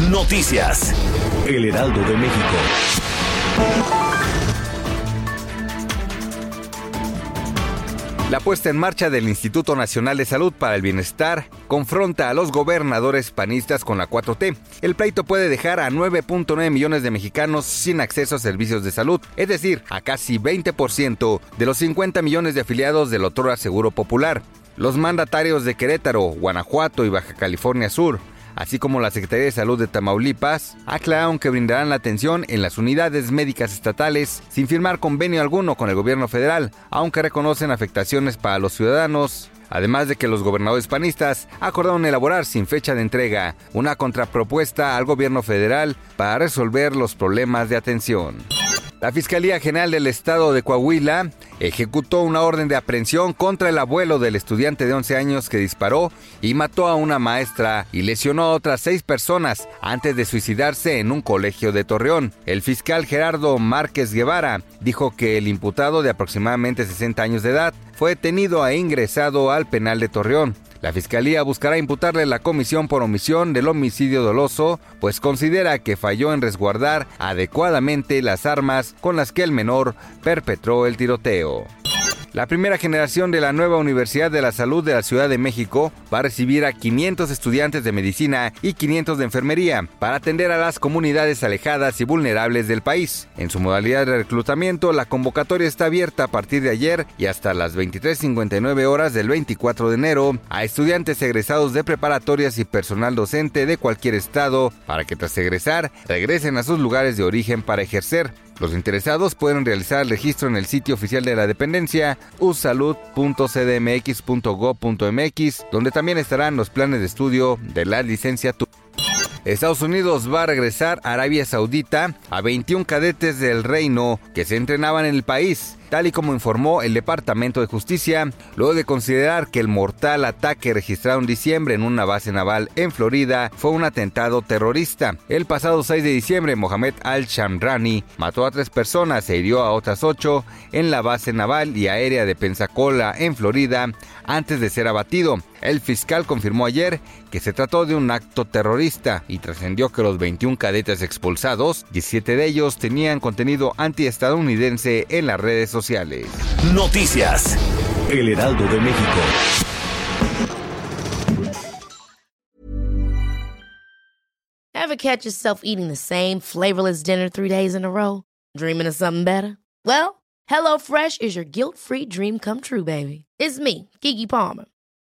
Noticias. El Heraldo de México. La puesta en marcha del Instituto Nacional de Salud para el Bienestar confronta a los gobernadores panistas con la 4T. El pleito puede dejar a 9.9 millones de mexicanos sin acceso a servicios de salud, es decir, a casi 20% de los 50 millones de afiliados del Otrora Seguro Popular. Los mandatarios de Querétaro, Guanajuato y Baja California Sur así como la Secretaría de Salud de Tamaulipas, aclararon que brindarán la atención en las unidades médicas estatales sin firmar convenio alguno con el gobierno federal, aunque reconocen afectaciones para los ciudadanos. Además de que los gobernadores panistas acordaron elaborar sin fecha de entrega una contrapropuesta al gobierno federal para resolver los problemas de atención. La Fiscalía General del Estado de Coahuila ejecutó una orden de aprehensión contra el abuelo del estudiante de 11 años que disparó y mató a una maestra y lesionó a otras seis personas antes de suicidarse en un colegio de Torreón. El fiscal Gerardo Márquez Guevara dijo que el imputado de aproximadamente 60 años de edad fue detenido e ingresado al penal de Torreón. La fiscalía buscará imputarle la comisión por omisión del homicidio doloso, pues considera que falló en resguardar adecuadamente las armas con las que el menor perpetró el tiroteo. La primera generación de la nueva Universidad de la Salud de la Ciudad de México va a recibir a 500 estudiantes de medicina y 500 de enfermería para atender a las comunidades alejadas y vulnerables del país. En su modalidad de reclutamiento, la convocatoria está abierta a partir de ayer y hasta las 23.59 horas del 24 de enero a estudiantes egresados de preparatorias y personal docente de cualquier estado para que tras egresar regresen a sus lugares de origen para ejercer. Los interesados pueden realizar el registro en el sitio oficial de la dependencia usalud.cdmx.gov.mx, donde también estarán los planes de estudio de la licenciatura. Estados Unidos va a regresar a Arabia Saudita a 21 cadetes del reino que se entrenaban en el país, tal y como informó el Departamento de Justicia, luego de considerar que el mortal ataque registrado en diciembre en una base naval en Florida fue un atentado terrorista. El pasado 6 de diciembre, Mohamed Al-Shamrani mató a tres personas e hirió a otras ocho en la base naval y aérea de Pensacola, en Florida, antes de ser abatido. El fiscal confirmó ayer que se trató de un acto terrorista trascendió que los 21 cadetes expulsados, 17 de ellos tenían contenido antiestadounidense en las redes sociales. Noticias. El Heraldo de México. Ever catch yourself eating the same flavorless dinner three days in a row? Dreaming of something better? Well, HelloFresh is your guilt-free dream come true, baby. It's me, Kiki Palmer.